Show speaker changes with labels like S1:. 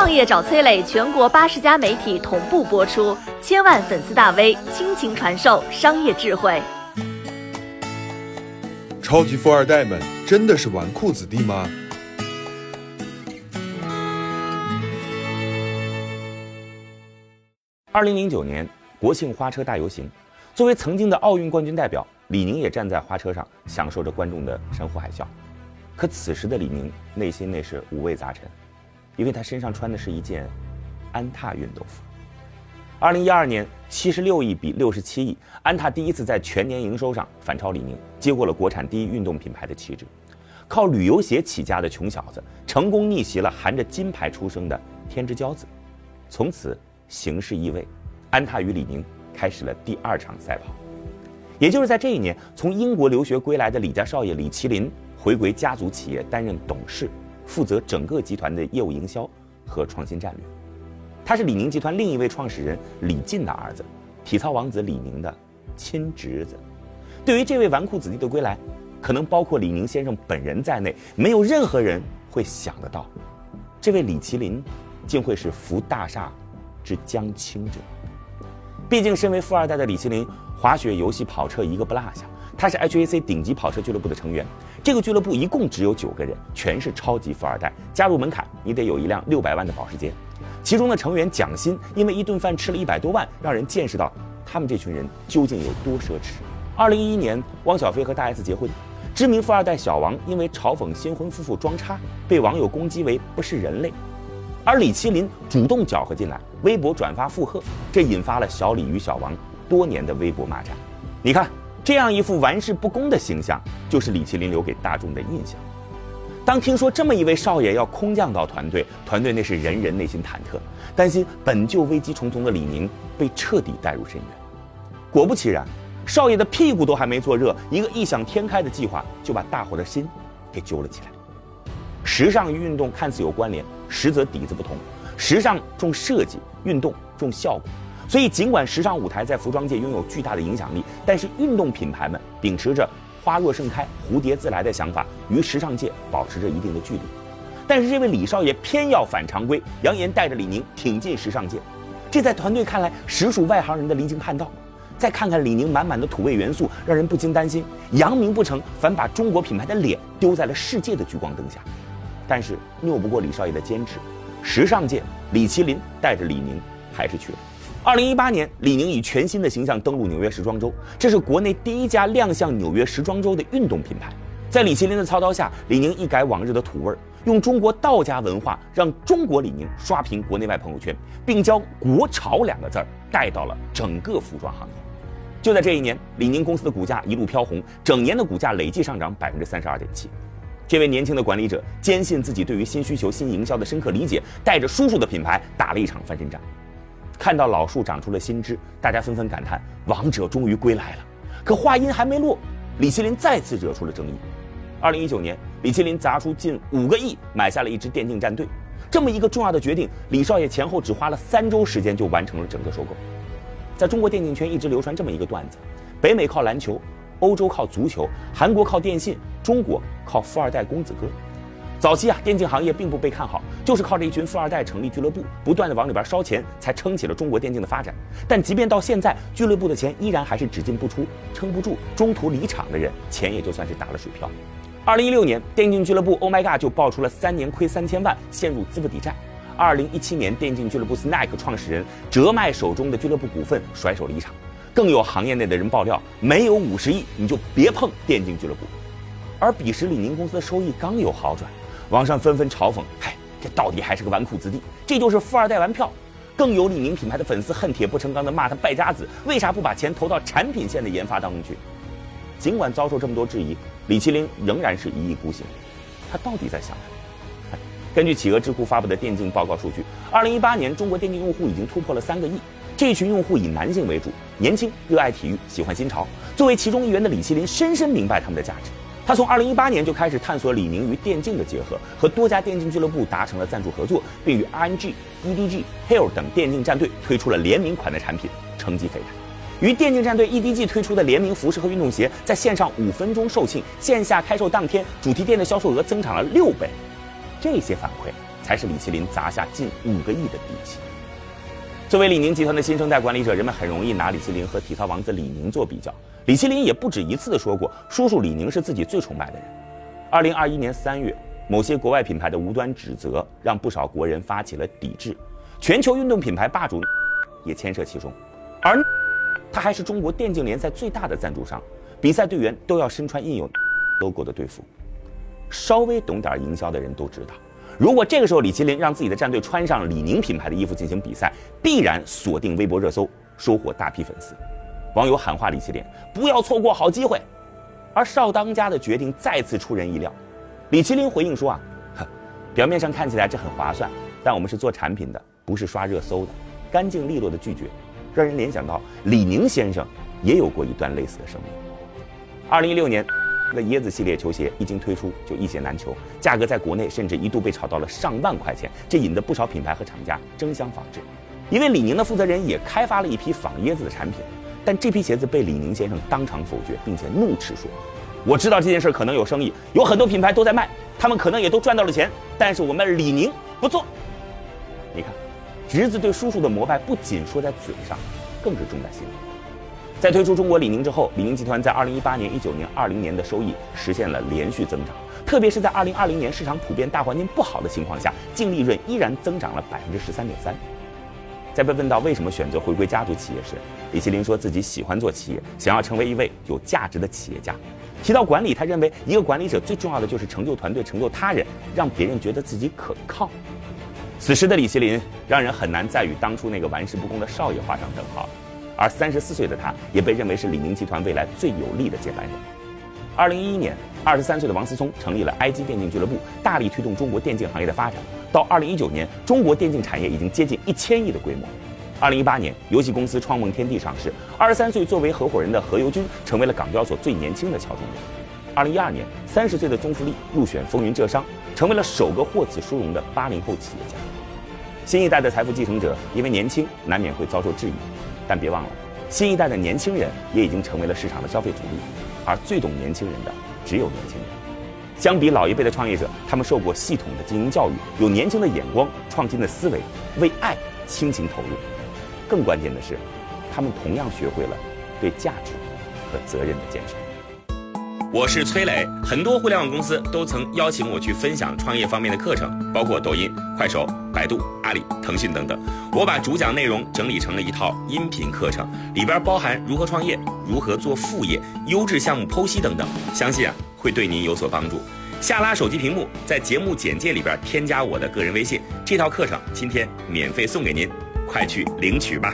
S1: 创业找崔磊，全国八十家媒体同步播出，千万粉丝大 V 倾情传授商业智慧。
S2: 超级富二代们真的是纨绔子弟吗？
S3: 二零零九年国庆花车大游行，作为曾经的奥运冠军代表，李宁也站在花车上，享受着观众的山呼海啸。可此时的李宁内心那是五味杂陈，因为他身上穿的是一件安踏运动服。二零一二年，七十六亿比六十七亿，安踏第一次在全年营收上反超李宁，接过了国产第一运动品牌的旗帜。靠旅游鞋起家的穷小子，成功逆袭了含着金牌出生的天之骄子，从此。形势易位，安踏与李宁开始了第二场赛跑。也就是在这一年，从英国留学归来的李家少爷李麒麟回归家族企业，担任董事，负责整个集团的业务营销和创新战略。他是李宁集团另一位创始人李进的儿子，体操王子李宁的亲侄子。对于这位纨绔子弟的归来，可能包括李宁先生本人在内，没有任何人会想得到，这位李麒麟竟会是扶大厦。之将倾者。毕竟，身为富二代的李麒麟，滑雪、游戏、跑车一个不落下。他是 HAC 顶级跑车俱乐部的成员。这个俱乐部一共只有九个人，全是超级富二代。加入门槛，你得有一辆六百万的保时捷。其中的成员蒋欣，因为一顿饭吃了一百多万，让人见识到他们这群人究竟有多奢侈。二零一一年，汪小菲和大 S 结婚，知名富二代小王因为嘲讽新婚夫妇装叉，被网友攻击为不是人类。而李麒麟主动搅和进来，微博转发附和，这引发了小李与小王多年的微博骂战。你看，这样一副玩世不恭的形象，就是李麒麟留给大众的印象。当听说这么一位少爷要空降到团队，团队那是人人内心忐忑，担心本就危机重重的李宁被彻底带入深渊。果不其然，少爷的屁股都还没坐热，一个异想天开的计划就把大伙的心给揪了起来。时尚与运动看似有关联，实则底子不同。时尚重设计，运动重效果。所以，尽管时尚舞台在服装界拥有巨大的影响力，但是运动品牌们秉持着“花若盛开，蝴蝶自来”的想法，与时尚界保持着一定的距离。但是，这位李少爷偏要反常规，扬言带着李宁挺进时尚界，这在团队看来实属外行人的离经叛道。再看看李宁满满的土味元素，让人不禁担心：扬名不成，反把中国品牌的脸丢在了世界的聚光灯下。但是拗不过李少爷的坚持，时尚界李麒麟带着李宁还是去了。二零一八年，李宁以全新的形象登陆纽约时装周，这是国内第一家亮相纽约时装周的运动品牌。在李麒麟的操刀下，李宁一改往日的土味儿，用中国道家文化让中国李宁刷屏国内外朋友圈，并将“国潮”两个字儿带到了整个服装行业。就在这一年，李宁公司的股价一路飘红，整年的股价累计上涨百分之三十二点七。这位年轻的管理者坚信自己对于新需求、新营销的深刻理解，带着叔叔的品牌打了一场翻身仗。看到老树长出了新枝，大家纷纷感叹：王者终于归来了。可话音还没落，李麒麟再次惹出了争议。二零一九年，李麒麟砸出近五个亿买下了一支电竞战队，这么一个重要的决定，李少爷前后只花了三周时间就完成了整个收购。在中国电竞圈一直流传这么一个段子：北美靠篮球。欧洲靠足球，韩国靠电信，中国靠富二代公子哥。早期啊，电竞行业并不被看好，就是靠着一群富二代成立俱乐部，不断的往里边烧钱，才撑起了中国电竞的发展。但即便到现在，俱乐部的钱依然还是只进不出，撑不住，中途离场的人，钱也就算是打了水漂。二零一六年，电竞俱乐部 Oh My God 就爆出了三年亏三千万，陷入资不抵债。二零一七年，电竞俱乐部 Snack 创始人折卖手中的俱乐部股份，甩手离场。更有行业内的人爆料，没有五十亿你就别碰电竞俱乐部。而彼时李宁公司的收益刚有好转，网上纷纷嘲讽：“嗨，这到底还是个纨绔子弟，这就是富二代玩票。”更有李宁品牌的粉丝恨铁不成钢的骂他败家子，为啥不把钱投到产品线的研发当中去？尽管遭受这么多质疑，李麒麟仍然是一意孤行。他到底在想什么？根据企鹅智库发布的电竞报告数据，二零一八年中国电竞用户已经突破了三个亿。这群用户以男性为主，年轻，热爱体育，喜欢新潮。作为其中一员的李麒麟深深明白他们的价值。他从2018年就开始探索李宁与电竞的结合，和多家电竞俱乐部达成了赞助合作，并与 RNG、EDG、Hill 等电竞战队推出了联名款的产品，成绩斐然。与电竞战队 EDG 推出的联名服饰和运动鞋，在线上五分钟售罄，线下开售当天，主题店的销售额增长了六倍。这些反馈。才是李麒麟砸下近五个亿的底气。作为李宁集团的新生代管理者，人们很容易拿李麒麟和体操王子李宁做比较。李麒麟也不止一次的说过，叔叔李宁是自己最崇拜的人。二零二一年三月，某些国外品牌的无端指责，让不少国人发起了抵制，全球运动品牌霸主也牵涉其中，而他还是中国电竞联赛最大的赞助商，比赛队员都要身穿印有 logo 的队服。稍微懂点营销的人都知道，如果这个时候李麒麟让自己的战队穿上李宁品牌的衣服进行比赛，必然锁定微博热搜，收获大批粉丝。网友喊话李麒麟不要错过好机会，而少当家的决定再次出人意料。李麒麟回应说啊，表面上看起来这很划算，但我们是做产品的，不是刷热搜的，干净利落的拒绝，让人联想到李宁先生也有过一段类似的生命。二零一六年，那椰子系列球鞋一经推出就一鞋难求，价格在国内甚至一度被炒到了上万块钱，这引得不少品牌和厂家争相仿制。一位李宁的负责人也开发了一批仿椰子的产品。但这批鞋子被李宁先生当场否决，并且怒斥说：“我知道这件事可能有生意，有很多品牌都在卖，他们可能也都赚到了钱，但是我们李宁不做。”你看，侄子对叔叔的膜拜不仅说在嘴上，更是重在心里。在推出中国李宁之后，李宁集团在2018年、19年、20年的收益实现了连续增长，特别是在2020年市场普遍大环境不好的情况下，净利润依然增长了13.3%。在被问到为什么选择回归家族企业时，李麒麟说自己喜欢做企业，想要成为一位有价值的企业家。提到管理，他认为一个管理者最重要的就是成就团队、成就他人，让别人觉得自己可靠。此时的李麒麟让人很难再与当初那个玩世不恭的少爷画上等号，而三十四岁的他也被认为是李宁集团未来最有力的接班人。二零一一年，二十三岁的王思聪成立了 IG 电竞俱乐部，大力推动中国电竞行业的发展。到二零一九年，中国电竞产业已经接近一千亿的规模。二零一八年，游戏公司创梦天地上市，二十三岁作为合伙人的何猷君成为了港交所最年轻的敲钟人。二零一二年，三十岁的宗馥莉入选风云浙商，成为了首个获此殊荣的八零后企业家。新一代的财富继承者因为年轻，难免会遭受质疑，但别忘了，新一代的年轻人也已经成为了市场的消费主力，而最懂年轻人的只有年轻人。相比老一辈的创业者，他们受过系统的经营教育，有年轻的眼光、创新的思维，为爱倾情投入。更关键的是，他们同样学会了对价值和责任的坚持。我是崔磊，很多互联网公司都曾邀请我去分享创业方面的课程，包括抖音、快手、百度、阿里、腾讯等等。我把主讲内容整理成了一套音频课程，里边包含如何创业、如何做副业、优质项目剖析等等，相信啊。会对您有所帮助。下拉手机屏幕，在节目简介里边添加我的个人微信，这套课程今天免费送给您，快去领取吧。